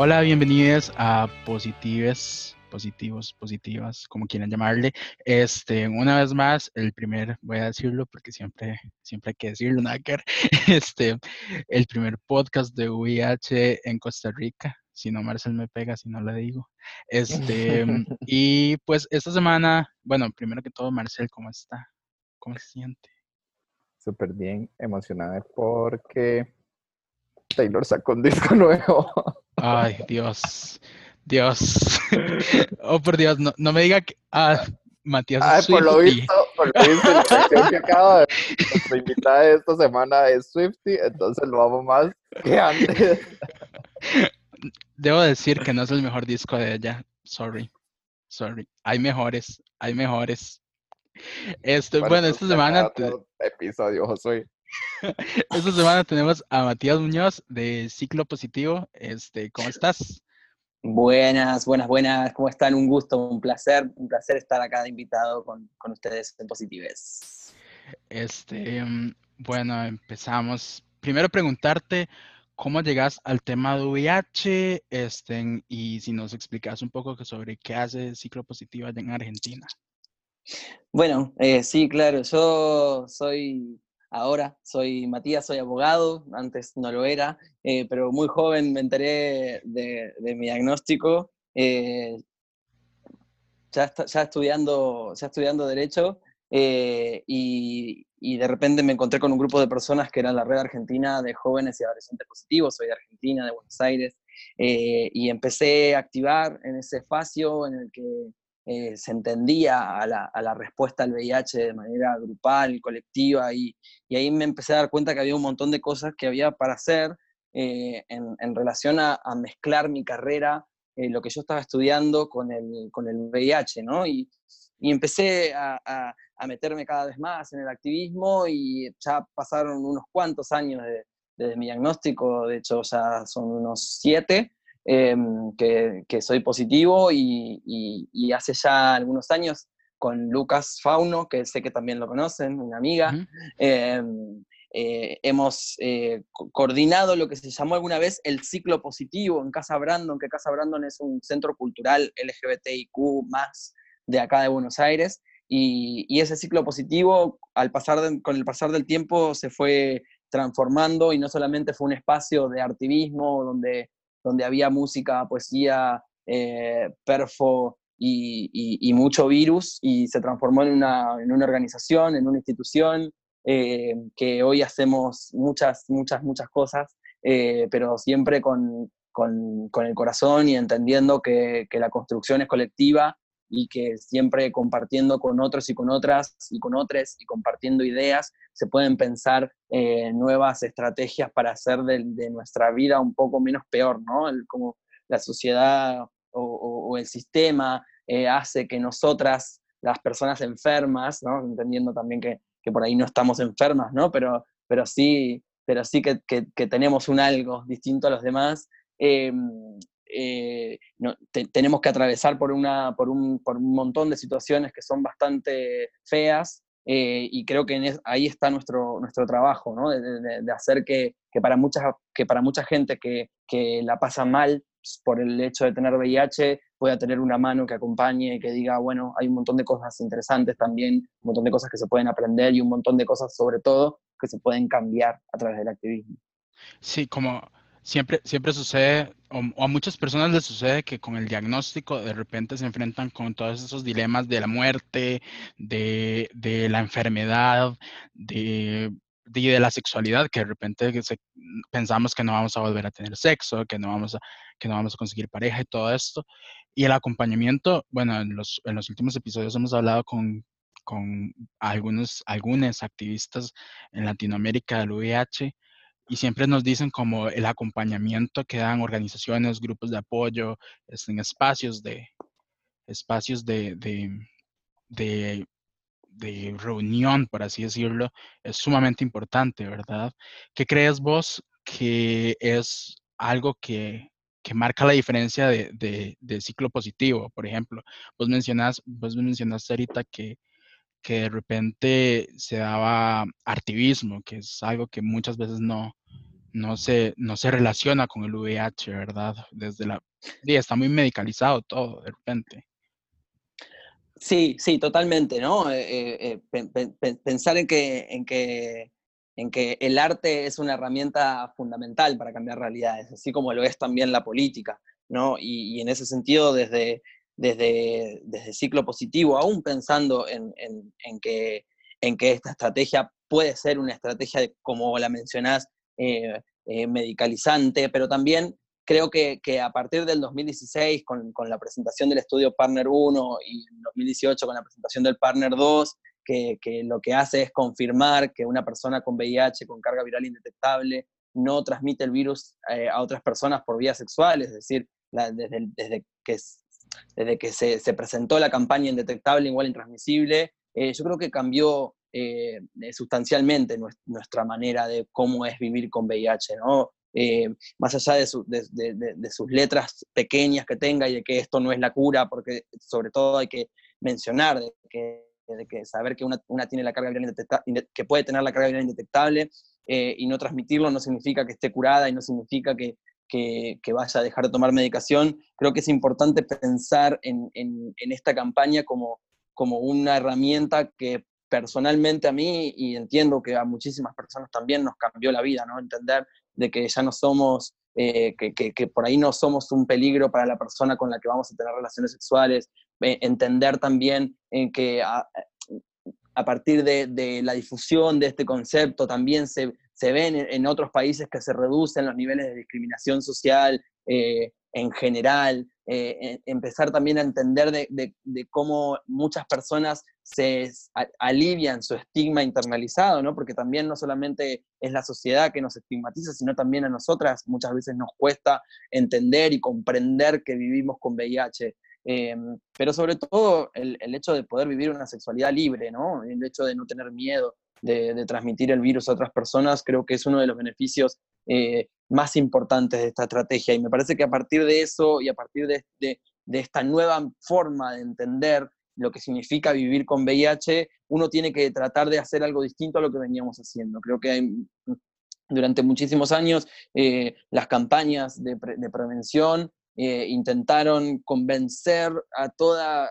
Hola, bienvenidos a Positives, Positivos, Positivas, como quieran llamarle. Este, una vez más, el primer, voy a decirlo porque siempre, siempre hay que decirlo, Nacker, este, el primer podcast de VIH en Costa Rica. Si no, Marcel me pega, si no le digo. Este, y pues esta semana, bueno, primero que todo, Marcel, ¿cómo está? ¿Cómo se siente? Súper bien, emocionada porque Taylor sacó un disco nuevo. Ay, Dios. Dios. oh, por Dios, no, no me diga que. Ah, Matías. Ay, por lo visto, por lo visto, la canción que acaba de. Nuestra invitada de esta semana es Swifty, entonces lo amo más que antes. Debo decir que no es el mejor disco de ella. Sorry. Sorry. Hay mejores. Hay mejores. Este, bueno, esta semana. Episodio, Josué. Esta semana tenemos a Matías Muñoz de Ciclo Positivo. Este, ¿cómo estás? Buenas, buenas, buenas. ¿Cómo están? Un gusto, un placer, un placer estar acá de invitado con, con ustedes en Positives. Este, mm, bueno, empezamos. Primero preguntarte cómo llegas al tema de VIH, este, y si nos explicas un poco sobre qué hace Ciclo Positivo allá en Argentina. Bueno, eh, sí, claro. Yo soy Ahora soy Matías, soy abogado, antes no lo era, eh, pero muy joven me enteré de, mi diagnóstico, eh, ya, ya, estudiando, ya estudiando Derecho, eh, y, y, de repente me encontré con un grupo de personas que eran la red argentina de jóvenes y adolescentes positivos, soy de Argentina, de Buenos Aires, y empecé a activar en ese espacio en el que eh, se entendía a la, respuesta al VIH de manera grupal, colectiva, y, ahí me empecé a dar cuenta que había un montón de cosas que había para hacer eh, en, relación a, mezclar mi carrera, eh, lo que yo estaba estudiando con el, con el VIH, ¿no? Y, empecé a, meterme cada vez más en el activismo y ya pasaron unos cuantos años desde mi diagnóstico, de hecho ya son unos siete, Em, que, soy positivo y, hace ya algunos años con Lucas Fauno, que sé que también lo conocen, una amiga, em, eh, hemos eh, coordinado lo que se llamó alguna vez el ciclo positivo en Casa Brandon, que Casa Brandon es un centro cultural LGBTIQ más de acá de Buenos Aires, y, ese ciclo positivo, al pasar con el pasar del tiempo, se fue transformando y no solamente fue un espacio de activismo donde donde había música, poesía, eh, perfo y, mucho virus, y se transformó en una, organización, en una institución, eh, que hoy hacemos muchas, muchas, muchas cosas, eh, pero siempre con, el corazón y entendiendo que la construcción es colectiva y que siempre compartiendo con otros y con otras y con otros y compartiendo ideas se pueden pensar eh, nuevas estrategias para hacer de, nuestra vida un poco menos peor, ¿no? como la sociedad o, el sistema eh, hace que nosotras, las personas enfermas, ¿no? Entendiendo también que, por ahí no estamos enfermas, ¿no? Pero, pero sí, pero sí que, tenemos un algo distinto a los demás, em, eh, tenemos que atravesar por, una, por, un, por un montón de situaciones que son bastante feas eh, y creo que ahí está nuestro, nuestro trabajo, ¿no? de, hacer que, que, para mucha, que para mucha gente que, que, la pasa mal por el hecho de tener VIH pueda tener una mano que acompañe y que diga, bueno, hay un montón de cosas interesantes también, un montón de cosas que se pueden aprender y un montón de cosas sobre todo que se pueden cambiar a través del activismo. Sí, como siempre, siempre sucede, o, a muchas personas les sucede que con el diagnóstico de repente se enfrentan con todos esos dilemas de la muerte, de, la enfermedad, de, de, la sexualidad, que de repente pensamos que no vamos a volver a tener sexo, que no vamos a, que no vamos a conseguir pareja y todo esto. Y el acompañamiento, bueno, en los, en los últimos episodios hemos hablado con, con algunos, algunos activistas en Latinoamérica del VIH y siempre nos dicen como el acompañamiento que dan organizaciones, grupos de apoyo, este, en espacios de espacios de, de, reunión, por así decirlo, es sumamente importante, ¿verdad? ¿Qué crees vos que es algo que, que marca la diferencia de, de, ciclo positivo? Por ejemplo, vos mencionas, vos mencionaste ahorita que que de repente se daba activismo, que es algo que muchas veces no, no se, no se relaciona con el VIH, ¿verdad? Desde la... Sí, está muy medicalizado todo, de repente. Sí, sí, totalmente, ¿no? Eh, eh, pensar en que, en, que, en que el arte es una herramienta fundamental para cambiar realidades, así como lo es también la política, ¿no? Y, en ese sentido, desde, desde, desde ciclo positivo, aún pensando en, en, que, en que esta estrategia puede ser una estrategia, como la mencionás, eh, medicalizante, pero también creo que, a partir del 2016, con, la presentación del estudio Partner 1 y en 2018 con la presentación del Partner 2, que, lo que hace es confirmar que una persona con VIH, con carga viral indetectable, no transmite el virus eh, a otras personas por vías sexuales, es decir, desde, desde, que, desde que se, presentó la campaña indetectable, igual intransmisible, eh, yo creo que cambió eh, sustancialmente nuestra manera de cómo es vivir con VIH, ¿no? Eh, más allá de, sus letras pequeñas que tenga y de que esto no es la cura, porque sobre todo hay que mencionar de que, saber que una, tiene la carga viral que puede tener la carga viral indetectable eh, y no transmitirlo no significa que esté curada y no significa que, vaya a dejar de tomar medicación. Creo que es importante pensar en, esta campaña como, como una herramienta que personalmente a mí, y entiendo que a muchísimas personas también nos cambió la vida, ¿no? Entender de que ya no somos, eh, que, por ahí no somos un peligro para la persona con la que vamos a tener relaciones sexuales, eh, entender también en que a, partir de, la difusión de este concepto también se, se ven en, otros países que se reducen los niveles de discriminación social, eh, en general, eh, empezar también a entender de, cómo muchas personas se alivian su estigma internalizado, ¿no? porque también no solamente es la sociedad que nos estigmatiza, sino también a nosotras muchas veces nos cuesta entender y comprender que vivimos con VIH. Eh, pero sobre todo el, hecho de poder vivir una sexualidad libre, ¿no? el hecho de no tener miedo de, transmitir el virus a otras personas, creo que es uno de los beneficios eh, más importantes de esta estrategia. Y me parece que a partir de eso y a partir de, esta nueva forma de entender lo que significa vivir con VIH, uno tiene que tratar de hacer algo distinto a lo que veníamos haciendo. Creo que durante muchísimos años eh, las campañas de, prevención eh, intentaron convencer a toda,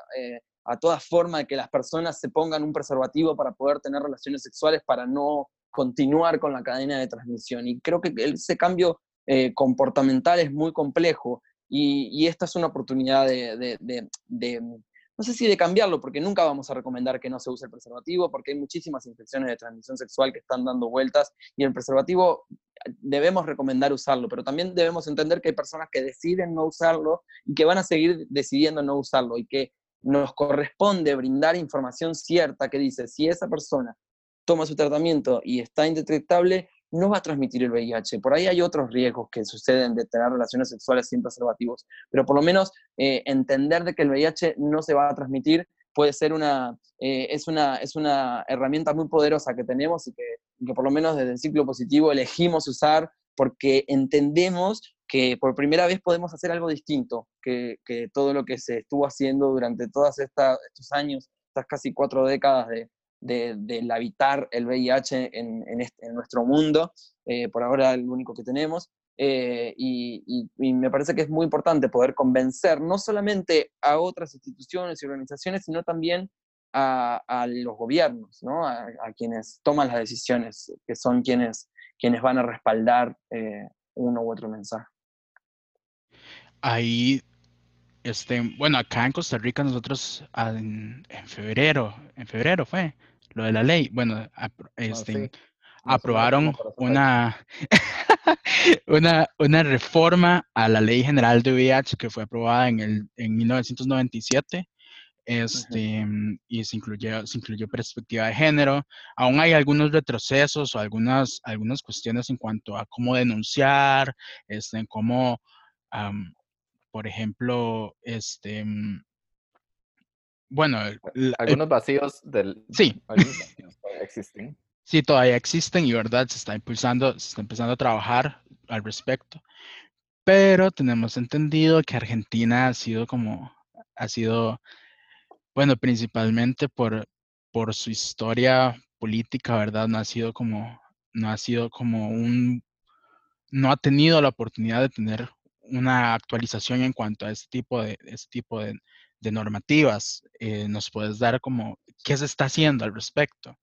a toda forma de que las personas se pongan un preservativo para poder tener relaciones sexuales, para no continuar con la cadena de transmisión. Y creo que ese cambio eh, comportamental es muy complejo y, esta es una oportunidad de, no sé si de cambiarlo, porque nunca vamos a recomendar que no se use el preservativo, porque hay muchísimas infecciones de transmisión sexual que están dando vueltas y el preservativo debemos recomendar usarlo, pero también debemos entender que hay personas que deciden no usarlo y que van a seguir decidiendo no usarlo y que nos corresponde brindar información cierta que dice si esa persona toma su tratamiento y está indetectable, no va a transmitir el VIH. Por ahí hay otros riesgos que suceden de tener relaciones sexuales sin preservativos, pero por lo menos eh, entender de que el VIH no se va a transmitir puede ser una, eh, es, una, es una herramienta muy poderosa que tenemos y que, que por lo menos desde el ciclo positivo elegimos usar porque entendemos que por primera vez podemos hacer algo distinto que, que todo lo que se estuvo haciendo durante todos estos años, estas casi cuatro décadas de, del habitar el VIH en, en, nuestro mundo, eh, por ahora el único que tenemos. Eh, y, me parece que es muy importante poder convencer no solamente a otras instituciones y organizaciones, sino también a, a los gobiernos, ¿no? a, quienes toman las decisiones, que son quienes, quienes van a respaldar eh, uno u otro mensaje. Ahí este, bueno, acá en Costa Rica nosotros ah, en, febrero, en febrero fue lo de la ley. Bueno, ah, este, aprobaron una, una, una reforma a la ley general de VIH que fue aprobada en, el, en 1997. Este, y se incluyó, se incluyó perspectiva de género. Aún hay algunos retrocesos o algunas, algunas cuestiones en cuanto a cómo denunciar, este, en cómo por ejemplo, este, mm, bueno, algunos vacíos del... Sí. existen. Sí, todavía existen y verdad se está impulsando, se está empezando a trabajar al respecto. Pero tenemos entendido que Argentina ha sido como, ha sido, bueno, principalmente por, por su historia política, ¿verdad? No ha sido como, no ha sido como un no ha tenido la oportunidad de tener una actualización en cuanto a este tipo de, este tipo de, normativas. Eh, ¿Nos puedes dar como qué se está haciendo al respecto?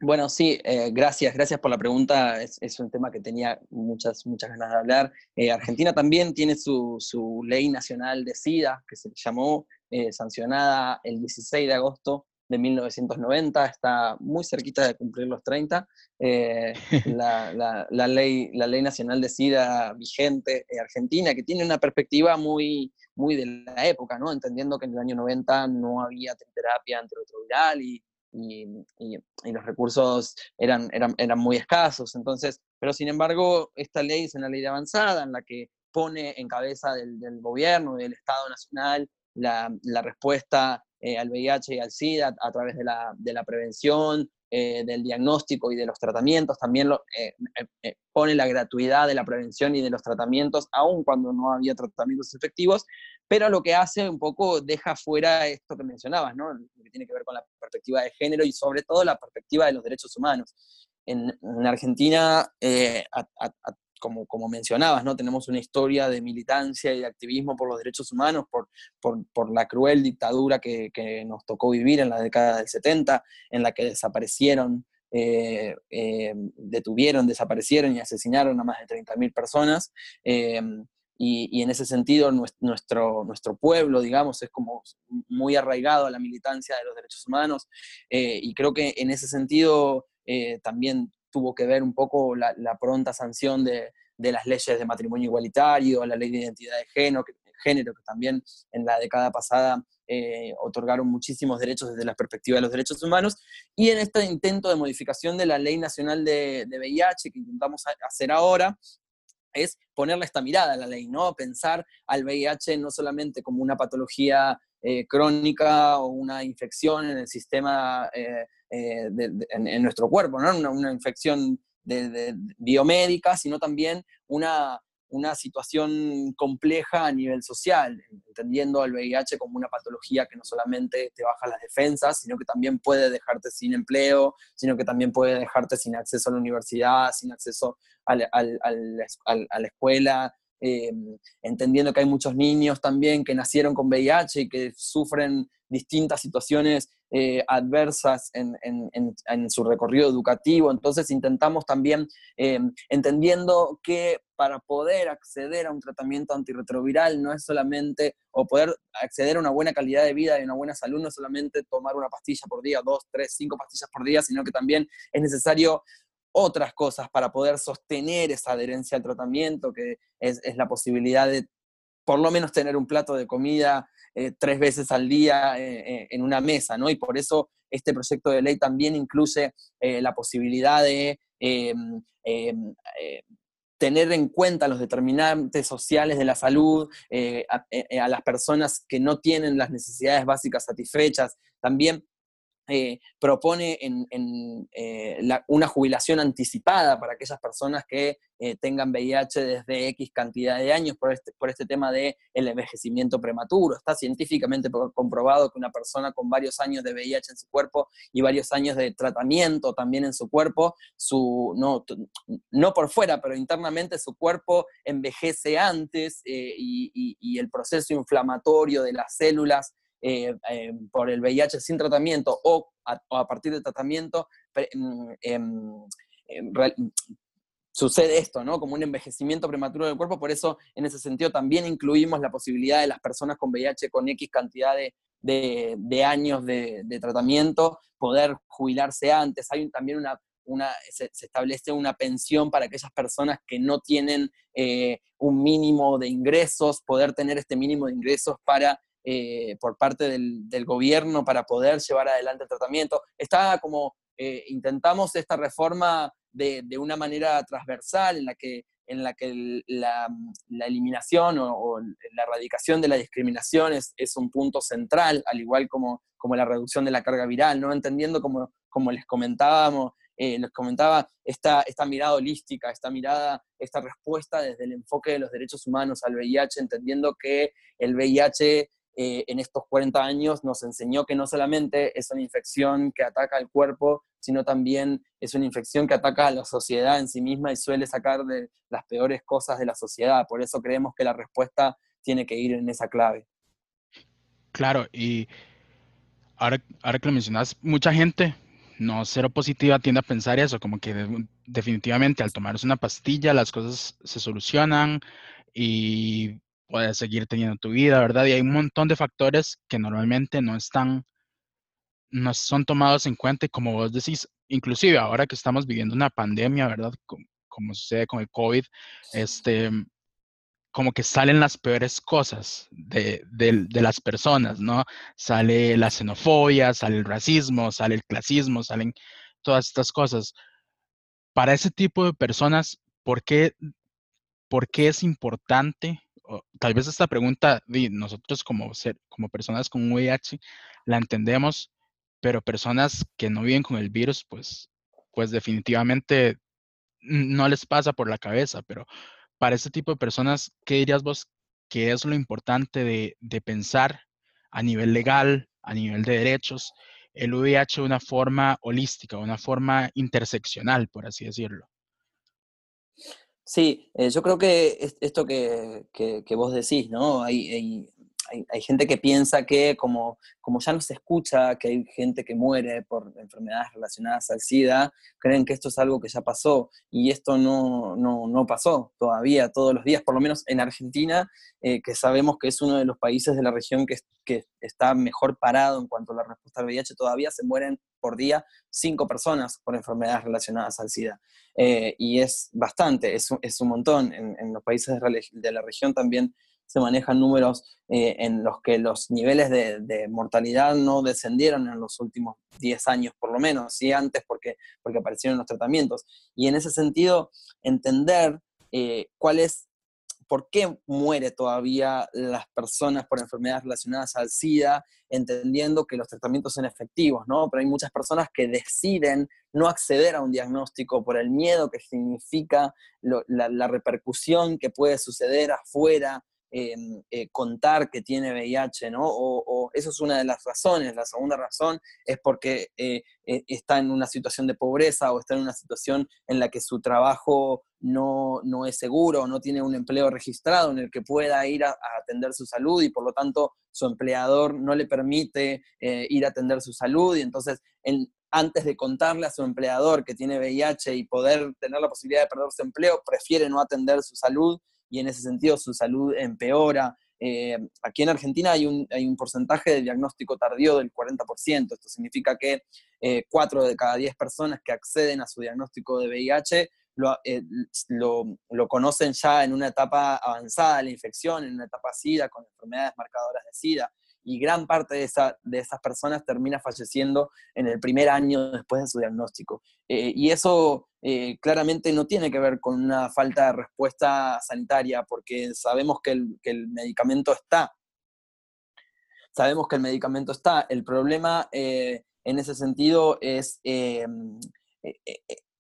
Bueno, sí, eh, gracias, gracias por la pregunta. Es, un tema que tenía muchas, muchas ganas de hablar. Eh, Argentina también tiene su, su, ley nacional de SIDA, que se llamó, sancionada el 16 de agosto de 1990, está muy cerquita de cumplir los 30. Eh, la, la, ley, la ley nacional de SIDA vigente en Argentina, que tiene una perspectiva muy, muy de la época, ¿no? entendiendo que en el año 90 no había terapia antirretroviral y, y, y, los recursos eran, eran, eran muy escasos. Entonces, pero sin embargo, esta ley es una ley de avanzada en la que pone en cabeza del, del gobierno, del Estado Nacional, la, la respuesta eh, al VIH y al SIDA a través de la, de la prevención, eh, del diagnóstico y de los tratamientos. También lo, eh, pone la gratuidad de la prevención y de los tratamientos, aun cuando no había tratamientos efectivos, pero lo que hace un poco deja fuera esto que mencionabas, ¿no? que tiene que ver con la perspectiva de género y sobre todo la perspectiva de los derechos humanos. En, Argentina, a, como, como mencionabas, ¿no? Tenemos una historia de militancia y de activismo por los derechos humanos, por, por, la cruel dictadura que, que, nos tocó vivir en la década del 70, en la que desaparecieron, eh, eh, detuvieron, desaparecieron y asesinaron a más de 30.000 personas. Eh, y, y, en ese sentido nuestro, nuestro pueblo, digamos, es como muy arraigado a la militancia de los derechos humanos y creo que en ese sentido también tuvo que ver un poco la, pronta sanción de, las leyes de matrimonio igualitario, la ley de identidad de género, que, género, que también en la década pasada eh, otorgaron muchísimos derechos desde la perspectiva de los derechos humanos, y en este intento de modificación de la ley nacional de, de VIH que intentamos hacer ahora, es ponerle esta mirada a la ley, ¿no? Pensar al VIH no solamente como una patología eh, crónica o una infección en el sistema, eh, eh, en, nuestro cuerpo, ¿no? Una, infección de, biomédica, sino también una, una situación compleja a nivel social, entendiendo al VIH como una patología que no solamente te baja las defensas, sino que también puede dejarte sin empleo, sino que también puede dejarte sin acceso a la universidad, sin acceso a la escuela, Em, entendiendo que hay muchos niños también que nacieron con VIH y que sufren distintas situaciones eh, adversas en, su recorrido educativo. Entonces intentamos también, em, entendiendo que para poder acceder a un tratamiento antirretroviral no es solamente, o poder acceder a una buena calidad de vida y una buena salud, no es solamente tomar una pastilla por día, dos, tres, cinco pastillas por día, sino que también es necesario otras cosas para poder sostener esa adherencia al tratamiento, que es, la posibilidad de por lo menos tener un plato de comida eh, tres veces al día eh, eh, en una mesa, ¿no? Y por eso este proyecto de ley también incluye la posibilidad de em, em, tener en cuenta los determinantes sociales de la salud, a, las personas que no tienen las necesidades básicas satisfechas, también eh, propone eh, una jubilación anticipada para aquellas personas que eh, tengan VIH desde X cantidad de años por este, por este tema del el envejecimiento prematuro. Está científicamente comprobado que una persona con varios años de VIH en su cuerpo y varios años de tratamiento también en su cuerpo, su, no, no por fuera, pero internamente su cuerpo envejece antes y el proceso inflamatorio de las células eh, eh, por el VIH sin tratamiento o a, partir del tratamiento, mm, em, em, sucede esto, ¿no? Como un envejecimiento prematuro del cuerpo, por eso en ese sentido también incluimos la posibilidad de las personas con VIH con X cantidad de, años de, tratamiento poder jubilarse antes. Hay también una se, establece una pensión para aquellas personas que no tienen eh, un mínimo de ingresos, poder tener este mínimo de ingresos para eh, por parte del, gobierno para poder llevar adelante el tratamiento. Está como, eh, intentamos esta reforma de, una manera transversal en la que, en la, que la, eliminación o, la erradicación de la discriminación es, un punto central, al igual como, como la reducción de la carga viral, ¿no? entendiendo como, como les comentábamos, eh, les comentaba, esta, esta mirada holística, esta mirada, esta respuesta desde el enfoque de los derechos humanos al VIH, entendiendo que el VIH eh, en estos 40 años nos enseñó que no solamente es una infección que ataca al cuerpo, sino también es una infección que ataca a la sociedad en sí misma y suele sacar de las peores cosas de la sociedad. Por eso creemos que la respuesta tiene que ir en esa clave. Claro, y ahora, ahora que lo mencionas, mucha gente no cero positiva tiende a pensar eso, como que definitivamente al tomarse una pastilla las cosas se solucionan y puedes seguir teniendo tu vida, ¿verdad? Y hay un montón de factores que normalmente no están, no son tomados en cuenta y como vos decís, inclusive ahora que estamos viviendo una pandemia, ¿verdad? Como, como sucede con el COVID, este, como que salen las peores cosas de, de, las personas, ¿no? Sale la xenofobia, sale el racismo, sale el clasismo, salen todas estas cosas. Para ese tipo de personas, ¿por qué, por qué es importante? Tal vez esta pregunta, nosotros como, ser, como personas con VIH la entendemos, pero personas que no viven con el virus, pues, pues definitivamente no les pasa por la cabeza, pero para ese tipo de personas, ¿qué dirías vos que es lo importante de, pensar a nivel legal, a nivel de derechos, el VIH de una forma holística, una forma interseccional, por así decirlo? Sí, eh, yo creo que esto que, vos decís, ¿no? hay, hay, gente que piensa que como, como ya no se escucha que hay gente que muere por enfermedades relacionadas al SIDA, creen que esto es algo que ya pasó y esto no, no, no pasó todavía todos los días, por lo menos en Argentina, eh, que sabemos que es uno de los países de la región que, que está mejor parado en cuanto a la respuesta al VIH, todavía se mueren por día cinco personas por enfermedades relacionadas al SIDA. Eh, y es bastante, es, es un montón. En, los países de la región también se manejan números eh, en los que los niveles de, mortalidad no descendieron en los últimos 10 años por lo menos, sí antes porque, porque aparecieron los tratamientos. Y en ese sentido, entender eh, cuál es, por qué muere todavía las personas por enfermedades relacionadas al SIDA, entendiendo que los tratamientos son efectivos, ¿no? Pero hay muchas personas que deciden no acceder a un diagnóstico por el miedo que significa la, la repercusión que puede suceder afuera Eh, contar que tiene VIH, ¿no? O, eso es una de las razones. La segunda razón es porque eh, eh, está en una situación de pobreza o está en una situación en la que su trabajo no, no es seguro o no tiene un empleo registrado en el que pueda ir a, atender su salud y por lo tanto su empleador no le permite ir a atender su salud y entonces antes de contarle a su empleador que tiene VIH y poder tener la posibilidad de perder su empleo, prefiere no atender su salud y en ese sentido su salud empeora. Eh, aquí en Argentina hay un, hay un, porcentaje de diagnóstico tardío del 40%. Esto significa que eh, 4 de cada 10 personas que acceden a su diagnóstico de VIH eh, lo, lo, conocen ya en una etapa avanzada de la infección, en una etapa SIDA, con enfermedades marcadoras de SIDA y gran parte de, esa, de esas personas termina falleciendo en el primer año después de su diagnóstico. Eh, y eso eh, claramente no tiene que ver con una falta de respuesta sanitaria, porque sabemos que el, que el medicamento está. Sabemos que el medicamento está. El problema eh, en ese sentido es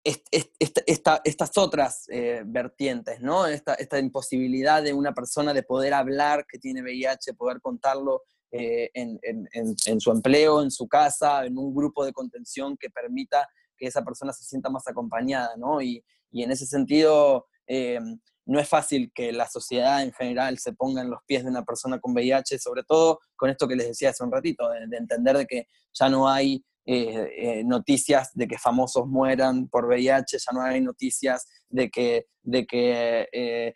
estas otras vertientes, ¿no? Esta, esta, imposibilidad de una persona de poder hablar que tiene VIH, poder contarlo eh, en, su empleo, en su casa, en un grupo de contención que permita que esa persona se sienta más acompañada, ¿no? Y, en ese sentido, eh, no es fácil que la sociedad en general se ponga en los pies de una persona con VIH, sobre todo con esto que les decía hace un ratito, de, entender de que ya no hay eh, noticias de que famosos mueran por VIH, ya no hay noticias de que, de que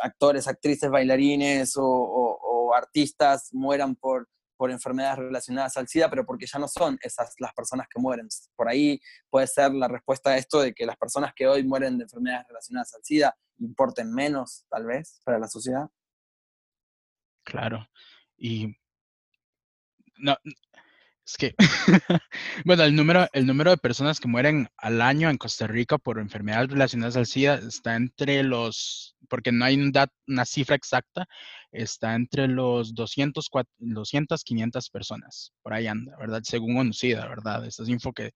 actores, actrices, bailarines o, artistas mueran por, por enfermedades relacionadas al SIDA, pero porque ya no son esas las personas que mueren. Por ahí puede ser la respuesta a esto de que las personas que hoy mueren de enfermedades relacionadas al SIDA importen menos, tal vez, para la sociedad. Claro. Y no, es que, bueno, el número, el número de personas que mueren al año en Costa Rica por enfermedades relacionadas al SIDA está entre los, porque no hay una cifra exacta, está entre los 200, 200, 500 personas. Por ahí anda, ¿verdad? Según ONUCIDA, ¿verdad? Esta es info que,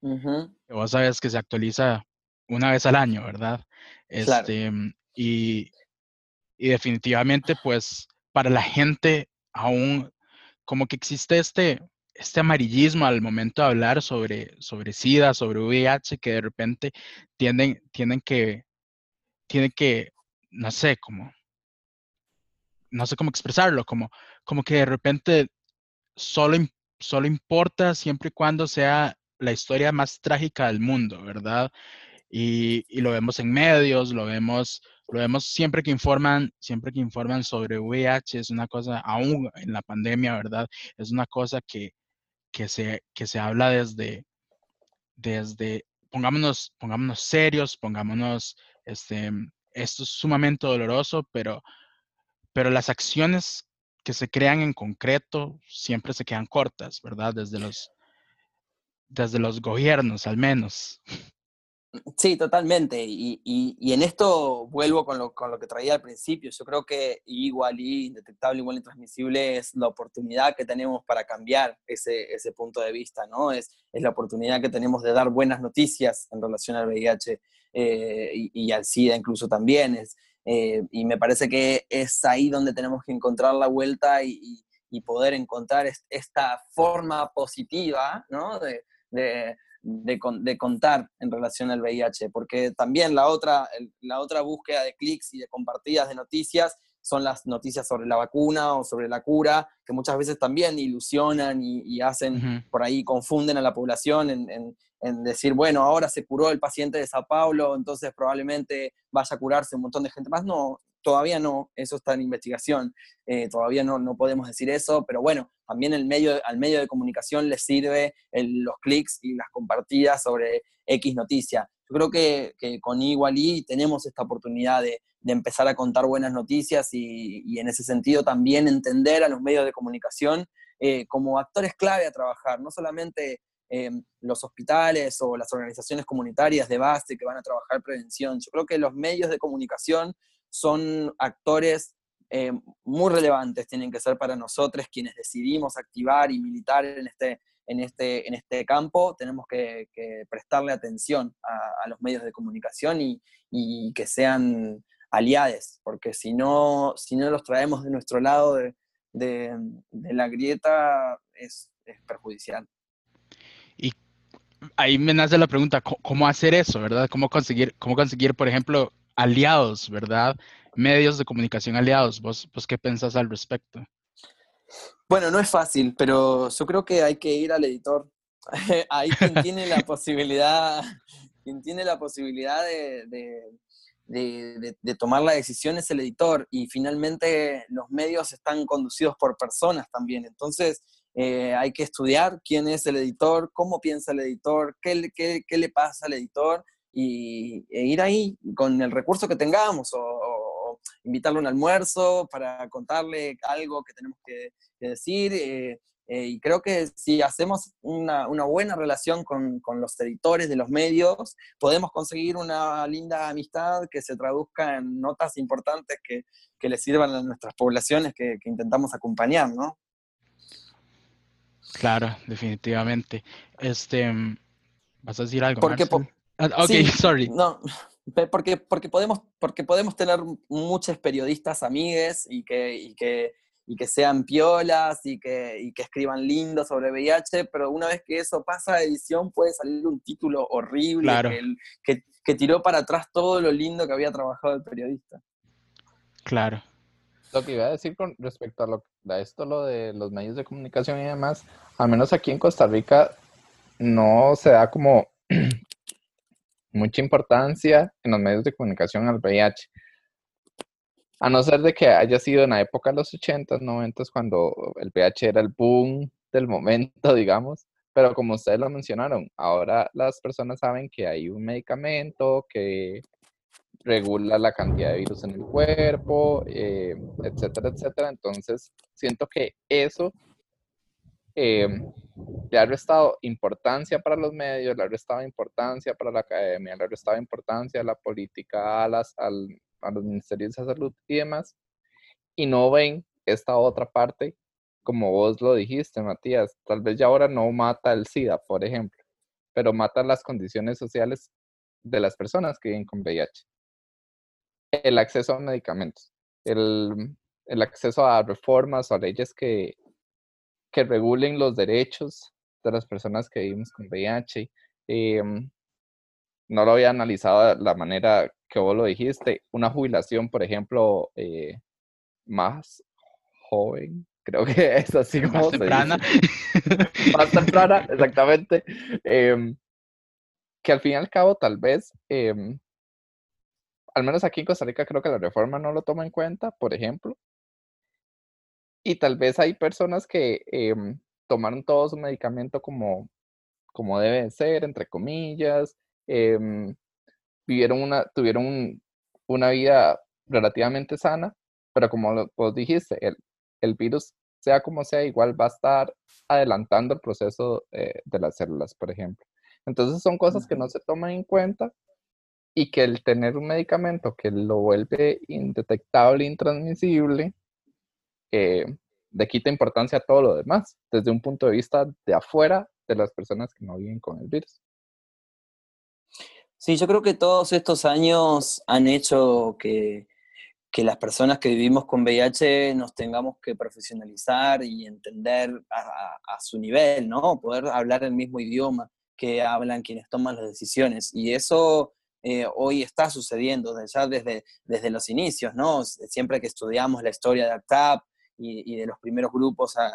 vos sabes que se actualiza una vez al año, ¿verdad? Este, y, y definitivamente, pues, para la gente aún como que existe este, este amarillismo al momento de hablar sobre, sobre SIDA, sobre VIH, que de repente tienden, tienen que, tienen que, no sé, como, no sé cómo expresarlo, como, como que de repente solo, solo importa siempre y cuando sea la historia más trágica del mundo, ¿verdad? Y, y, lo vemos en medios, lo vemos, lo vemos siempre que informan, siempre que informan sobre VIH, es una cosa, aún en la pandemia, ¿verdad? Es una cosa que, que, se, que se habla desde, desde pongámonos, pongámonos serios, pongámonos, este, esto es sumamente doloroso, pero, pero las acciones que se crean en concreto siempre se quedan cortas, ¿verdad? Desde los, desde los gobiernos, al menos. Sí, totalmente. Y, y, en esto vuelvo con lo, con lo, que traía al principio. Yo creo que igual y indetectable, igual intransmisible es la oportunidad que tenemos para cambiar ese, ese punto de vista, ¿no? Es, es, la oportunidad que tenemos de dar buenas noticias en relación al VIH eh, y, y, al SIDA incluso también. Es, eh, y me parece que es ahí donde tenemos que encontrar la vuelta y, poder encontrar esta forma positiva, ¿no? de, de de, contar en relación al VIH, porque también la otra, la otra búsqueda de clics y de compartidas de noticias son las noticias sobre la vacuna o sobre la cura, que muchas veces también ilusionan y, hacen, por ahí confunden a la población en, en, decir, bueno, ahora se curó el paciente de Sao Paulo, entonces probablemente vaya a curarse un montón de gente más. No, todavía no, eso está en investigación, eh, todavía no, no, podemos decir eso, pero bueno, también el medio, al medio de comunicación le sirve los clics y las compartidas sobre X noticia. Yo creo que, con Igualí tenemos esta oportunidad de, de, empezar a contar buenas noticias y, y, en ese sentido también entender a los medios de comunicación eh, como actores clave a trabajar, no solamente eh, los hospitales o las organizaciones comunitarias de base que van a trabajar prevención. Yo creo que los medios de comunicación son actores eh, muy relevantes, tienen que ser para nosotros quienes decidimos activar y militar en este, en este, en este campo, tenemos que, prestarle atención a, los medios de comunicación y, que sean aliados, porque si no, si no los traemos de nuestro lado de, la grieta es, es, perjudicial. Y ahí me nace la pregunta, ¿cómo hacer eso, verdad? ¿Cómo conseguir, cómo conseguir por ejemplo, aliados, ¿verdad? Medios de comunicación aliados. ¿Vos, vos qué pensás al respecto? Bueno, no es fácil, pero yo creo que hay que ir al editor. Ahí quien tiene la posibilidad, quien tiene la posibilidad de, de, tomar la decisión es el editor y finalmente los medios están conducidos por personas también. Entonces eh, hay que estudiar quién es el editor, cómo piensa el editor, qué, qué, qué le pasa al editor y, e ir ahí con el recurso que tengamos o, invitarle a un almuerzo para contarle algo que tenemos que, decir. Eh, eh, y creo que si hacemos una, una buena relación con, con, los editores de los medios, podemos conseguir una linda amistad que se traduzca en notas importantes que, que le sirvan a nuestras poblaciones que, que intentamos acompañar, ¿no? Claro, definitivamente. Este, ¿Vas a decir algo? Porque, Ah, ok, sorry. No, porque, porque, podemos, porque podemos tener muchos periodistas amigues y que, y que, y que sean piolas y que, y que escriban lindo sobre VIH, pero una vez que eso pasa a edición puede salir un título horrible que, que, tiró para atrás todo lo lindo que había trabajado el periodista. Claro. Lo que iba a decir con respecto a, lo, a esto, lo de los medios de comunicación y demás, al menos aquí en Costa Rica no se da como mucha importancia en los medios de comunicación al VIH. A no ser de que haya sido en la época de los 80s, 90s, cuando el VIH era el boom del momento, digamos. Pero como ustedes lo mencionaron, ahora las personas saben que hay un medicamento que regula la cantidad de virus en el cuerpo, eh, etcétera, etcétera. Entonces, siento que eso eh, le ha restado importancia para los medios, le ha restado importancia para la academia, le ha restado importancia a la política, a, las, al, los ministerios de salud y demás, y no ven esta otra parte, como vos lo dijiste, Matías, tal vez ya ahora no mata el SIDA, por ejemplo, pero mata las condiciones sociales de las personas que viven con VIH. El acceso a medicamentos, el, el acceso a reformas o a leyes que que regulen los derechos de las personas que vivimos con VIH. Em, no lo había analizado de la manera que vos lo dijiste. Una jubilación, por ejemplo, eh, más joven, creo que es así como más temprana. más temprana, exactamente. Em, que al fin y al cabo, tal vez, al menos aquí en Costa Rica, creo que la reforma no lo toma en cuenta, por ejemplo. Y tal vez hay personas que em, tomaron todo su medicamento como, como debe ser, entre comillas, vivieron una, tuvieron una vida relativamente sana, pero como vos dijiste, el, el virus, sea como sea, igual va a estar adelantando el proceso eh, de las células, por ejemplo. Entonces son cosas que no se toman en cuenta y que el tener un medicamento que lo vuelve indetectable, intransmisible, eh, quita importancia a todo lo demás, desde un punto de vista de afuera de las personas que no viven con el virus. Sí, yo creo que todos estos años han hecho que, las personas que vivimos con VIH nos tengamos que profesionalizar y entender a, su nivel, ¿no? Poder hablar el mismo idioma que hablan quienes toman las decisiones. Y eso eh, hoy está sucediendo ya desde, desde los inicios, ¿no? Siempre que estudiamos la historia de ACTAP y, de los primeros grupos a,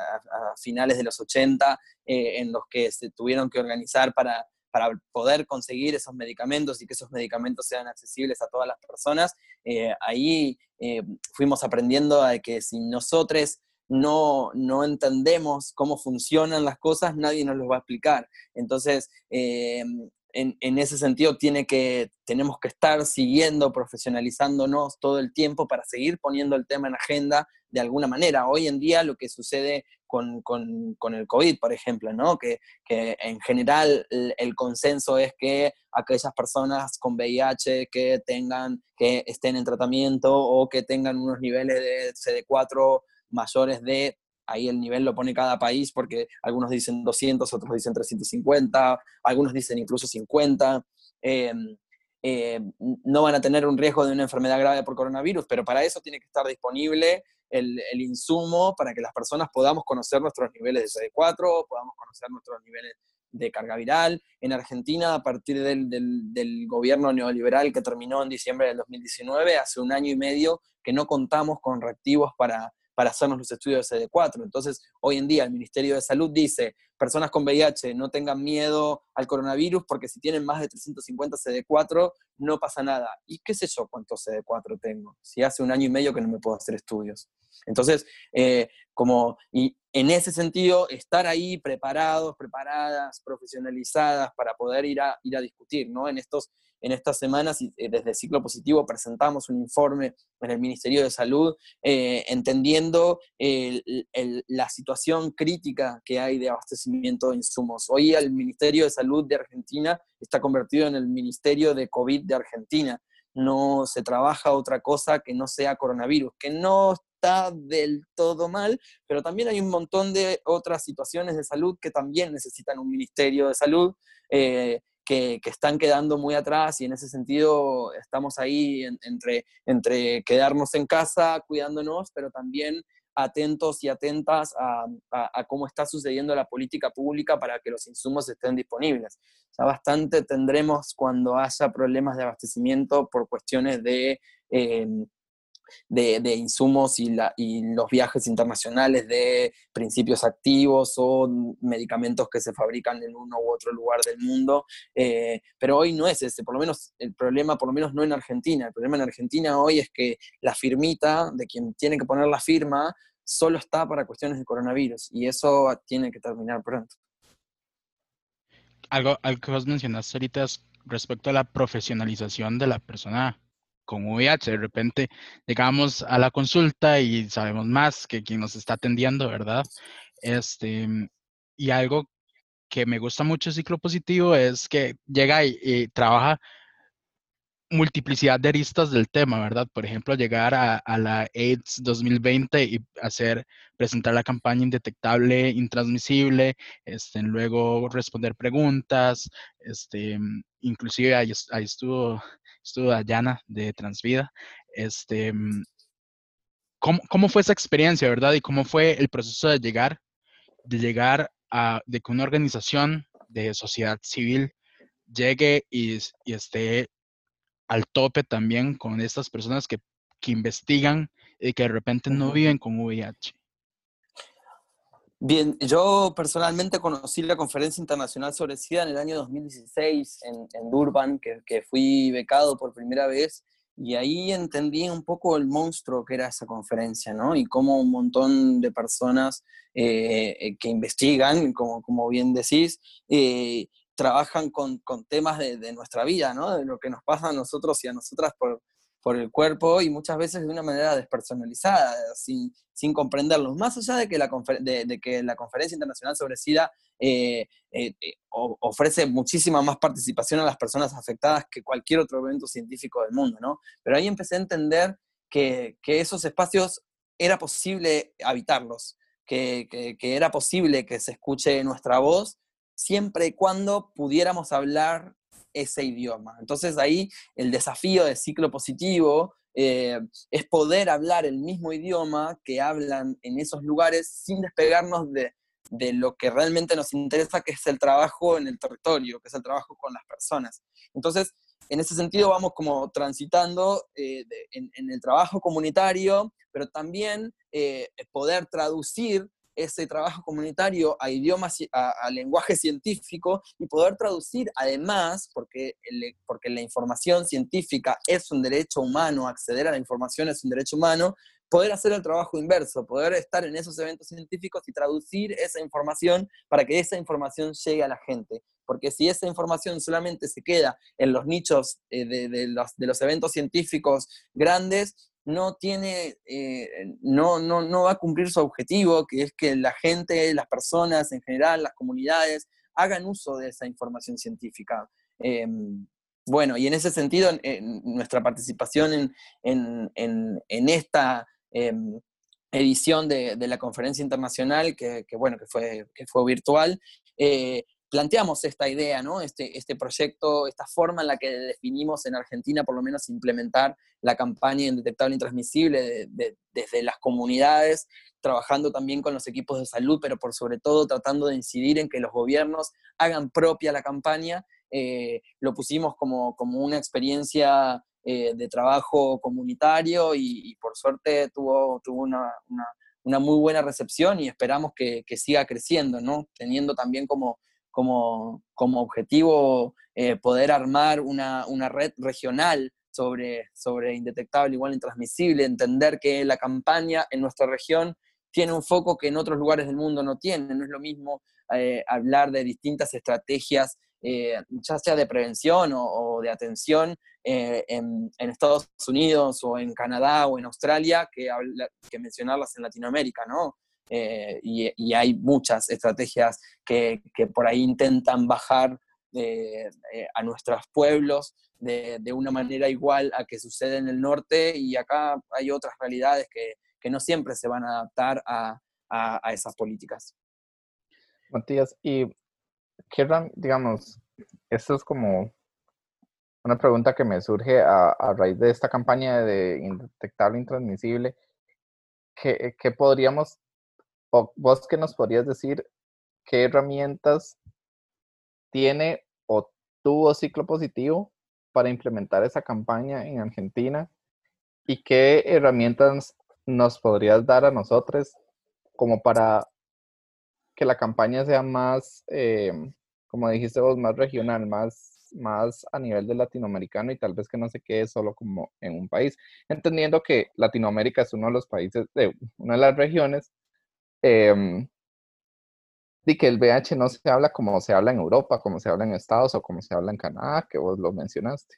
finales de los 80, eh, en los que se tuvieron que organizar para para poder conseguir esos medicamentos y que esos medicamentos sean accesibles a todas las personas, eh, ahí eh, fuimos aprendiendo a que si nosotros no, no entendemos cómo funcionan las cosas, nadie nos los va a explicar. Entonces, en, ese sentido tiene que, tenemos que estar siguiendo, profesionalizándonos todo el tiempo para seguir poniendo el tema en agenda de alguna manera. Hoy en día lo que sucede con, el COVID, por ejemplo, ¿no? que, en general el, consenso es que aquellas personas con VIH que tengan, que estén en tratamiento o que tengan unos niveles de CD4 mayores de ahí el nivel lo pone cada país porque algunos dicen 200, otros dicen 350, algunos dicen incluso 50. Em, em, no van a tener un riesgo de una enfermedad grave por coronavirus, pero para eso tiene que estar disponible el, insumo para que las personas podamos conocer nuestros niveles de CD4, podamos conocer nuestros niveles de carga viral. En Argentina, a partir del, del, gobierno neoliberal que terminó en diciembre del 2019, hace un año y medio que no contamos con reactivos para, para hacernos los estudios de CD4. Entonces, hoy en día el Ministerio de Salud dice, personas con VIH no tengan miedo al coronavirus porque si tienen más de 350 CD4 no pasa nada. ¿Y qué sé yo cuántos CD4 tengo? Si hace un año y medio que no me puedo hacer estudios. Entonces, eh, como, y en ese sentido, estar ahí preparados, preparadas, profesionalizadas para poder ir a, ir a discutir, ¿no? En estos en estas semanas, eh, desde Ciclo Positivo, presentamos un informe en el Ministerio de Salud, eh, entendiendo la situación crítica que hay de abastecimiento de insumos. Hoy el Ministerio de Salud de Argentina está convertido en el Ministerio de COVID de Argentina. No se trabaja otra cosa que no sea coronavirus, que no está del todo mal, pero también hay un montón de otras situaciones de salud que también necesitan un Ministerio de Salud. Eh, que, están quedando muy atrás y en ese sentido estamos ahí entre, entre quedarnos en casa cuidándonos, pero también atentos y atentas a, cómo está sucediendo la política pública para que los insumos estén disponibles. Ya bastante tendremos cuando haya problemas de abastecimiento por cuestiones de eh, de, insumos y, los viajes internacionales de principios activos o medicamentos que se fabrican en uno u otro lugar del mundo. Eh, pero hoy no es ese, por lo menos el problema, por lo menos no en Argentina. El problema en Argentina hoy es que la firmita de quien tiene que poner la firma solo está para cuestiones de coronavirus y eso tiene que terminar pronto. Algo, que vos mencionaste ahorita es respecto a la profesionalización de la persona con VIH. De repente llegamos a la consulta y sabemos más que quien nos está atendiendo, ¿verdad? Este, y algo que me gusta mucho de ciclo positivo es que llega y, trabaja multiplicidad de aristas del tema, ¿verdad? Por ejemplo, llegar a, la AIDS 2020 y hacer, presentar la campaña indetectable, intransmisible, este, luego responder preguntas, este, inclusive ahí, ahí estuvo estuvo Dayana de Transvida. Este, mm, ¿cómo, ¿Cómo fue esa experiencia, verdad? Y cómo fue el proceso de llegar de llegar a, de que una organización de sociedad civil llegue y, y esté al tope también con estas personas que, que investigan y que de repente no viven con VIH? Bien, yo personalmente conocí la Conferencia Internacional sobre SIDA en el año 2016 en, en Durban, que, que, fui becado por primera vez, y ahí entendí un poco el monstruo que era esa conferencia, ¿no? Y cómo un montón de personas eh, eh que investigan, como, como bien decís, eh, trabajan con, con temas de, de, nuestra vida, ¿no? De lo que nos pasa a nosotros y a nosotras por, por el cuerpo y muchas veces de una manera despersonalizada, sin, sin comprenderlos. Más allá de que la, de, de que la Conferencia Internacional sobre SIDA eh, eh, eh ofrece muchísima más participación a las personas afectadas que cualquier otro evento científico del mundo, ¿no? Pero ahí empecé a entender que, que esos espacios era posible habitarlos, que, que, que era posible que se escuche nuestra voz siempre y cuando pudiéramos hablar ese idioma. Entonces ahí el desafío de ciclo positivo eh, es poder hablar el mismo idioma que hablan en esos lugares sin despegarnos de, de, lo que realmente nos interesa, que es el trabajo en el territorio, que es el trabajo con las personas. Entonces, en ese sentido vamos como transitando eh, en, el trabajo comunitario, pero también eh, poder traducir ese trabajo comunitario a idiomas, a, lenguaje científico y poder traducir además, porque, porque la información científica es un derecho humano, acceder a la información es un derecho humano, poder hacer el trabajo inverso, poder estar en esos eventos científicos y traducir esa información para que esa información llegue a la gente. Porque si esa información solamente se queda en los nichos eh, de, los, de los eventos científicos grandes, no tiene, eh, no, no, no va a cumplir su objetivo, que es que la gente, las personas en general, las comunidades, hagan uso de esa información científica. Eh, bueno, y en ese sentido, en nuestra participación en, en, en, esta eh, edición de, de, la conferencia internacional, que, que, bueno, que fue, que fue virtual, eh, planteamos esta idea, este, este proyecto, esta forma en la que definimos en Argentina, por lo menos, implementar la campaña Indetectable Intransmisible de, de, desde las comunidades, trabajando también con los equipos de salud, pero por sobre todo tratando de incidir en que los gobiernos hagan propia la campaña. Eh, lo pusimos como, como una experiencia eh, de trabajo comunitario y, y, por suerte tuvo, tuvo una, una, una, muy buena recepción y esperamos que, que siga creciendo, ¿no? teniendo también como como, como objetivo eh, poder armar una, una, red regional sobre, sobre indetectable igual intransmisible, entender que la campaña en nuestra región tiene un foco que en otros lugares del mundo no tiene. No es lo mismo eh, hablar de distintas estrategias, eh, ya sea de prevención o, de atención eh, en, en, Estados Unidos o en Canadá o en Australia, que, que mencionarlas en Latinoamérica, ¿no? Eh, y, y, hay muchas estrategias que, que, por ahí intentan bajar de, eh, a nuestros pueblos de, de, una manera igual a que sucede en el norte y acá hay otras realidades que, que no siempre se van a adaptar a, a, a esas políticas. Matías, y qué digamos, esto es como una pregunta que me surge a, a raíz de esta campaña de indetectable intransmisible. ¿Qué, qué podríamos o vos qué nos podrías decir qué herramientas tiene o tuvo ciclo positivo para implementar esa campaña en Argentina y qué herramientas nos podrías dar a nosotros como para que la campaña sea más, eh, como dijiste vos, más regional, más, más a nivel de latinoamericano y tal vez que no se quede solo como en un país, entendiendo que Latinoamérica es uno de los países, de una de las regiones eh, y que el VH no se habla como se habla en Europa, como se habla en Estados o como se habla en Canadá, que vos lo mencionaste.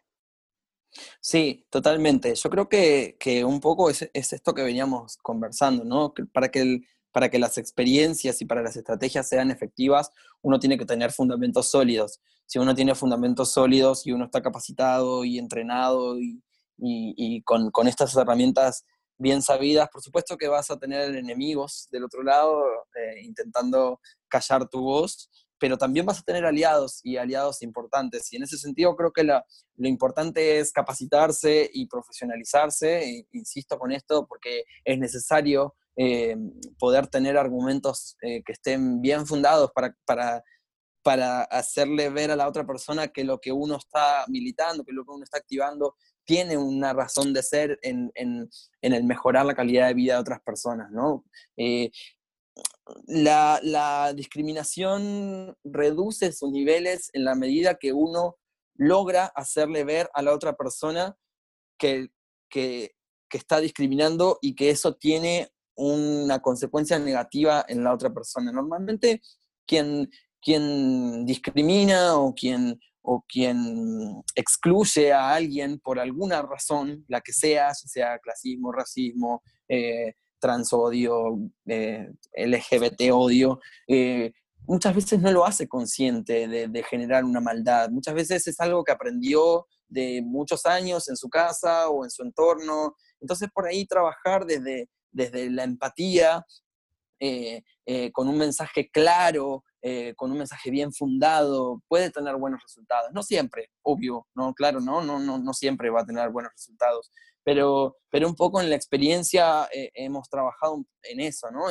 Sí, totalmente. Yo creo que, que un poco es, es, esto que veníamos conversando, ¿no? Para que, el, para que las experiencias y para las estrategias sean efectivas, uno tiene que tener fundamentos sólidos. Si uno tiene fundamentos sólidos y uno está capacitado y entrenado y, y, y con, con estas herramientas bien sabidas, por supuesto que vas a tener enemigos del otro lado eh, intentando callar tu voz, pero también vas a tener aliados y aliados importantes. Y en ese sentido creo que la, lo importante es capacitarse y profesionalizarse, e, insisto con esto, porque es necesario poder tener argumentos que estén bien fundados para, para, para hacerle ver a la otra persona que lo que uno está militando, que lo que uno está activando, tiene una razón de ser en, el mejorar la calidad de vida de otras personas, ¿no? Eh, la, discriminación reduce sus niveles en la medida que uno logra hacerle ver a la otra persona que, que, está discriminando y que eso tiene una consecuencia negativa en la otra persona. Normalmente quien, quien discrimina o quien, o quien excluye a alguien por alguna razón, la que sea, sea clasismo, racismo, eh, transodio, eh, LGBT odio, eh, muchas veces no lo hace consciente de, generar una maldad. Muchas veces es algo que aprendió de muchos años en su casa o en su entorno. Entonces por ahí trabajar desde, desde la empatía, con un mensaje claro, eh, con un mensaje bien fundado, puede tener buenos resultados. No siempre, obvio, no, claro, no, no, no, no siempre va a tener buenos resultados, pero, pero un poco en la experiencia eh, hemos trabajado en eso, ¿no?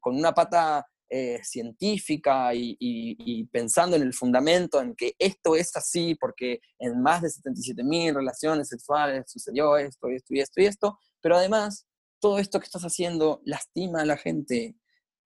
con una pata eh, científica y, pensando en el fundamento, en que esto es así, porque en más de 77.000 relaciones sexuales sucedió esto, esto y esto y esto, pero además todo esto que estás haciendo lastima a la gente,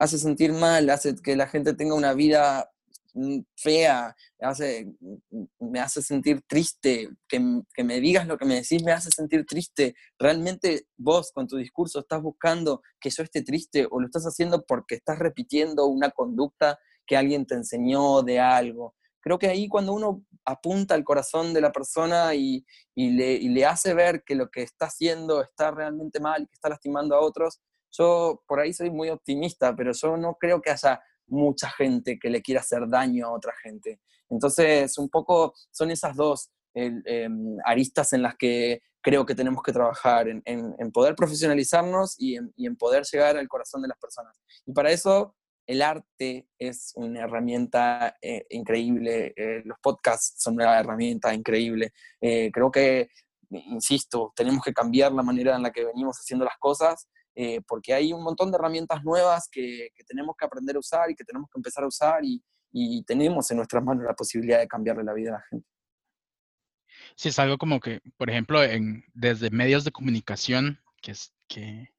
hace sentir mal, hace que la gente tenga una vida mm, fea, hace, mm, me hace sentir triste, que, me digas lo que me decís me hace sentir triste. ¿Realmente vos con tu discurso estás buscando que yo esté triste o lo estás haciendo porque estás repitiendo una conducta que alguien te enseñó de algo? Creo que ahí cuando uno apunta al corazón de la persona y, le, y le hace ver que lo que está haciendo está realmente mal y que está lastimando a otros, yo por ahí soy muy optimista, pero yo no creo que haya mucha gente que le quiera hacer daño a otra gente. Entonces, un poco son esas dos em, aristas en las que creo que tenemos que trabajar, en, poder profesionalizarnos y en, poder llegar al corazón de las personas. Y para eso el arte es una herramienta eh, increíble, eh, los podcasts son una herramienta increíble. Eh, creo que, insisto, tenemos que cambiar la manera en la que venimos haciendo las cosas eh, porque hay un montón de herramientas nuevas que, tenemos que aprender a usar y que tenemos que empezar a usar y, tenemos en nuestras manos la posibilidad de cambiarle la vida a la gente. Sí, es algo como que, por ejemplo, en, desde medios de comunicación, que, es, que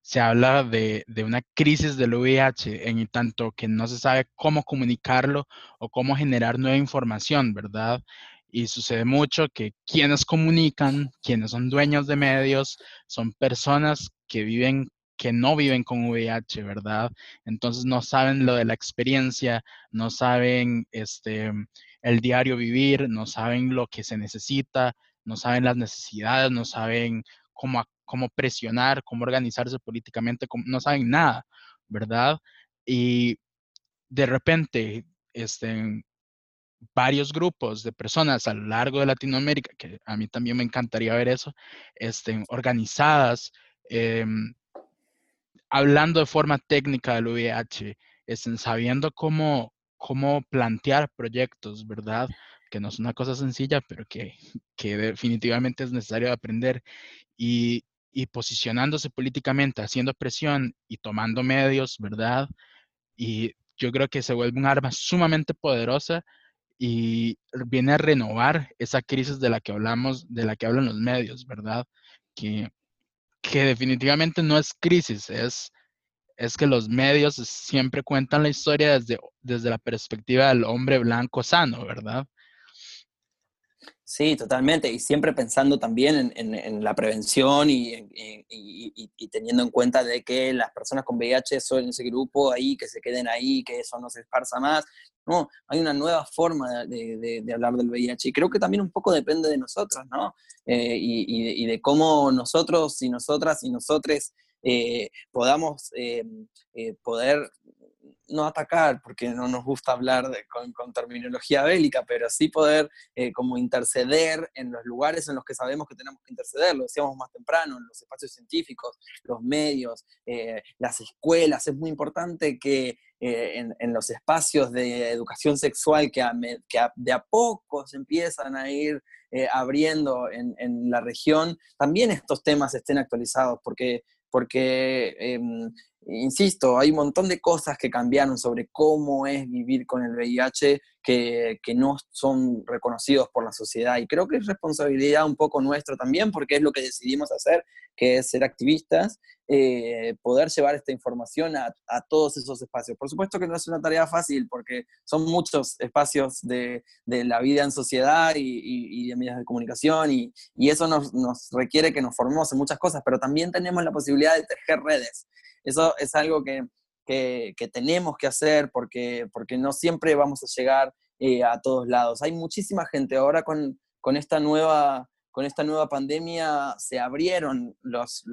se habla de, de, una crisis del VIH en tanto que no se sabe cómo comunicarlo o cómo generar nueva información, ¿verdad? Y sucede mucho que quienes comunican, quienes son dueños de medios, son personas que viven que no viven con VIH, ¿verdad? Entonces no saben lo de la experiencia, no saben este, el diario vivir, no saben lo que se necesita, no saben las necesidades, no saben cómo, cómo presionar, cómo organizarse políticamente, no saben nada, ¿verdad? Y de repente, este, varios grupos de personas a lo largo de Latinoamérica, que a mí también me encantaría ver eso, estén organizadas, em, hablando de forma técnica del VIH, estén sabiendo cómo, cómo plantear proyectos, ¿verdad? Que no es una cosa sencilla, pero que, que definitivamente es necesario aprender. Y, y posicionándose políticamente, haciendo presión y tomando medios, ¿verdad? Y yo creo que se vuelve un arma sumamente poderosa y viene a renovar esa crisis de la que hablamos, de la que hablan los medios, ¿verdad? Que, que definitivamente no es crisis, es, es que los medios siempre cuentan la historia desde, desde la perspectiva del hombre blanco sano, ¿verdad? Sí, totalmente. Y siempre pensando también en, la prevención y, teniendo en cuenta de que las personas con VIH son ese grupo ahí, que se queden ahí, que eso no se esparza más. No, hay una nueva forma de, hablar del VIH y creo que también un poco depende de nosotros, ¿no? Eh, y, de cómo nosotros y nosotras y nosotres eh, podamos eh, poder no atacar, porque no nos gusta hablar con, terminología bélica, pero sí poder eh, como interceder en los lugares en los que sabemos que tenemos que interceder, lo decíamos más temprano, en los espacios científicos, los medios, eh, las escuelas. Es muy importante que eh, en, los espacios de educación sexual que, de a poco se empiezan a ir abriendo en, en la región, también estos temas estén actualizados, porque porque, em, insisto, hay un montón de cosas que cambiaron sobre cómo es vivir con el VIH que, que, no son reconocidos por la sociedad. Y creo que es responsabilidad un poco nuestra también, porque es lo que decidimos hacer, que es ser activistas, eh, poder llevar esta información a, a, todos esos espacios. Por supuesto que no es una tarea fácil, porque son muchos espacios de, de la vida en sociedad y, y, de medios de comunicación, y, y eso nos, nos requiere que nos formemos en muchas cosas, pero también tenemos la posibilidad de tejer redes. Eso es algo que, que, tenemos que hacer porque, porque no siempre vamos a llegar eh, a todos lados. Hay muchísima gente ahora con, con, esta nueva, con esta nueva pandemia, se abrieron los,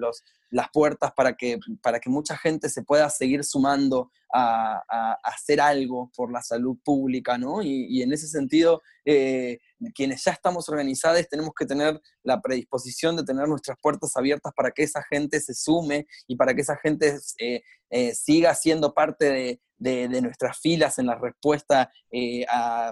las puertas para que, para que mucha gente se pueda seguir sumando a, hacer algo por la salud pública, ¿no? Y, en ese sentido, eh, quienes ya estamos organizados tenemos que tener la predisposición de tener nuestras puertas abiertas para que esa gente se sume y para que esa gente eh, eh, siga siendo parte de, de, nuestras filas en la respuesta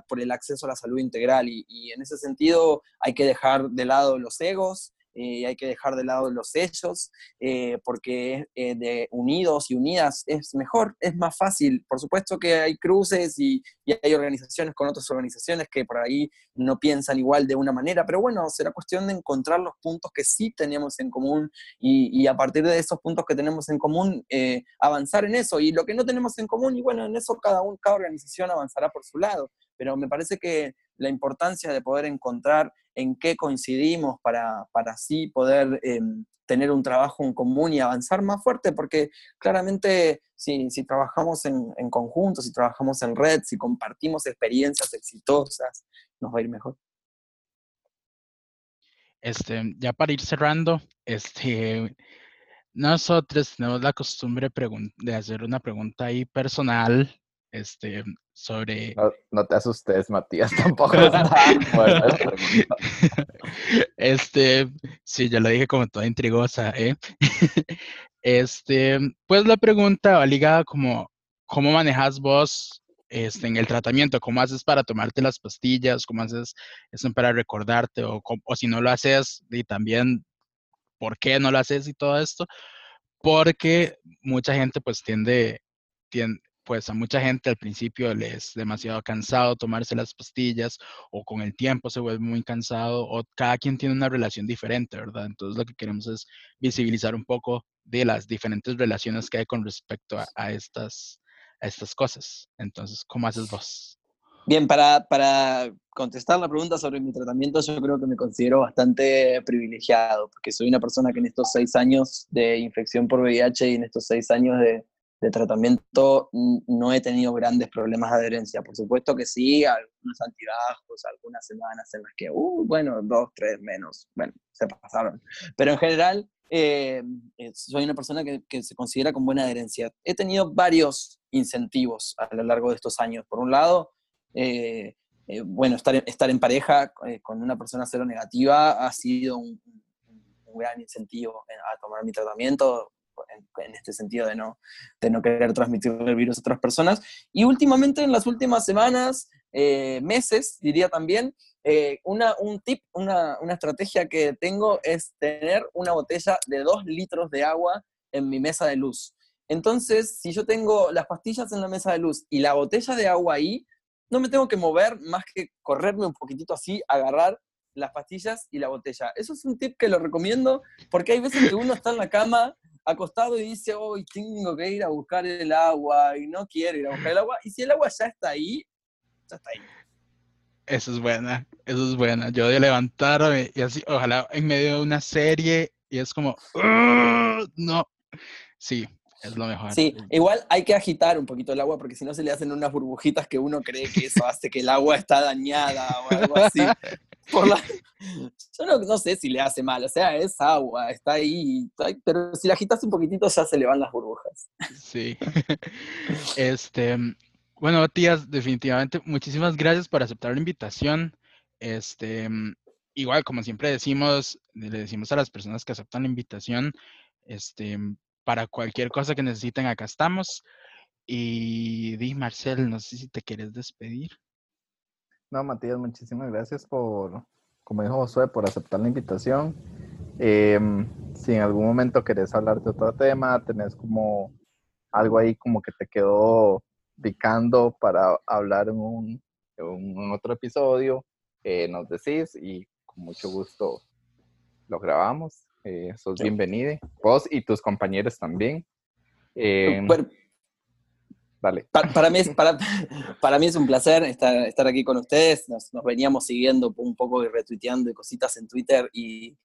por el acceso a la salud integral. Y, y en ese sentido hay que dejar de lado los egos, eh, hay que dejar de lado los hechos, eh, porque eh, de unidos y unidas es mejor, es más fácil. Por supuesto que hay cruces y, hay organizaciones con otras organizaciones que por ahí no piensan igual de una manera, pero bueno, será cuestión de encontrar los puntos que sí tenemos en común y, y a partir de esos puntos que tenemos en común, eh, avanzar en eso. Y lo que no tenemos en común, y bueno, en eso cada, un, cada organización avanzará por su lado. Pero me parece que la importancia de poder encontrar en qué coincidimos para, para así poder eh, tener un trabajo en común y avanzar más fuerte, porque claramente si, si trabajamos en, en, conjunto, si trabajamos en red, si compartimos experiencias exitosas, nos va a ir mejor. Este, ya para ir cerrando, este, nosotros tenemos la costumbre de hacer una pregunta ahí personal este, sobre... No, no te asustes, Matías, tampoco. este, sí, ya lo dije como toda intrigosa, ¿eh? este, pues la pregunta va ligada como, ¿cómo manejas vos este, en el tratamiento? ¿Cómo haces para tomarte las pastillas? ¿Cómo haces eso para recordarte? O, o si no lo haces, y también, ¿por qué no lo haces y todo esto? Porque mucha gente pues tiende, tiende pues a mucha gente al principio les es demasiado cansado tomarse las pastillas o con el tiempo se vuelve muy cansado o cada quien tiene una relación diferente, ¿verdad? Entonces lo que queremos es visibilizar un poco de las diferentes relaciones que hay con respecto a, a estas, a estas cosas. Entonces, ¿cómo haces vos? Bien, para, para contestar la pregunta sobre mi tratamiento, yo creo que me considero bastante privilegiado, porque soy una persona que en estos seis años de infección por VIH y en estos seis años de, de tratamiento no he tenido grandes problemas de adherencia. Por supuesto que sí, algunos altibajos, algunas semanas en las que, uh, bueno, dos, tres menos, bueno, se pasaron. Pero en general, eh, eh, soy una persona que, se considera con buena adherencia. He tenido varios incentivos a lo largo de estos años. Por un lado, eh, bueno, estar, estar en pareja con una persona cero negativa ha sido un gran incentivo a tomar mi tratamiento en, en, este sentido de no, de no querer transmitir el virus a otras personas. Y últimamente, en las últimas semanas, eh, meses, diría también, eh, una, un tip, una, una estrategia que tengo es tener una botella de dos litros de agua en mi mesa de luz. Entonces, si yo tengo las pastillas en la mesa de luz y la botella de agua ahí, no me tengo que mover más que correrme un poquitito así, agarrar las pastillas y la botella. Eso es un tip que lo recomiendo porque hay veces que uno está en la cama acostado y dice, hoy tengo que ir a buscar el agua y no quiero ir a buscar el agua. Y si el agua ya está ahí, ya está ahí. Eso es buena, eso es buena. Yo de levantarme y así, ojalá en medio de una serie y es como, no, sí, es lo mejor. Sí, igual hay que agitar un poquito el agua porque si no se le hacen unas burbujitas que uno cree que eso hace que el agua está dañada o algo así. Por la... Yo no, no, sé si le hace mal, o sea, es agua, está ahí, pero si la agitas un poquitito ya se le van las burbujas. Sí. Este, bueno, Matías, definitivamente, muchísimas gracias por aceptar la invitación. Este, igual, como siempre decimos, le decimos a las personas que aceptan la invitación, este, para cualquier cosa que necesiten, acá estamos. Y di, Marcel, no sé si te quieres despedir. No, Matías, muchísimas gracias por, como dijo Josué, por aceptar la invitación. Em, si en algún momento querés hablar de otro tema, tenés como algo ahí como que te quedó picando para hablar en un, otro episodio, eh, nos decís y con mucho gusto lo grabamos. Eh, sos bienvenido. Vos y tus compañeros también. Em, para, mí es, para, para, mí es un placer estar, estar aquí con ustedes. Nos, veníamos siguiendo un poco y retuiteando y cositas en Twitter y,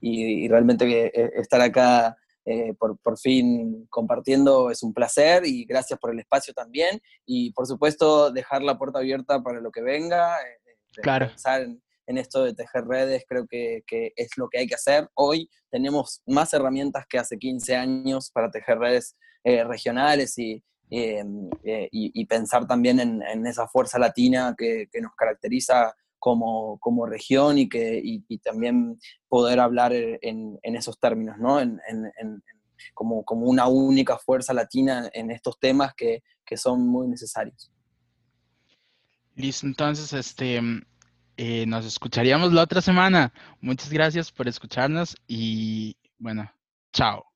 y, realmente eh, estar acá eh, por, por, fin compartiendo es un placer y gracias por el espacio también. Y por supuesto dejar la puerta abierta para lo que venga. Eh, claro. Pensar en, en, esto de tejer redes creo que, que, es lo que hay que hacer. Hoy tenemos más herramientas que hace 15 años para tejer redes regionales y, Em, eh, y, pensar también en, esa fuerza latina que, nos caracteriza como, como, región y, que, y, también poder hablar en, esos términos, ¿no? como, como una única fuerza latina en estos temas que, que son muy necesarios. Listo, entonces, este, eh, nos escucharíamos la otra semana. Muchas gracias por escucharnos y bueno, chao.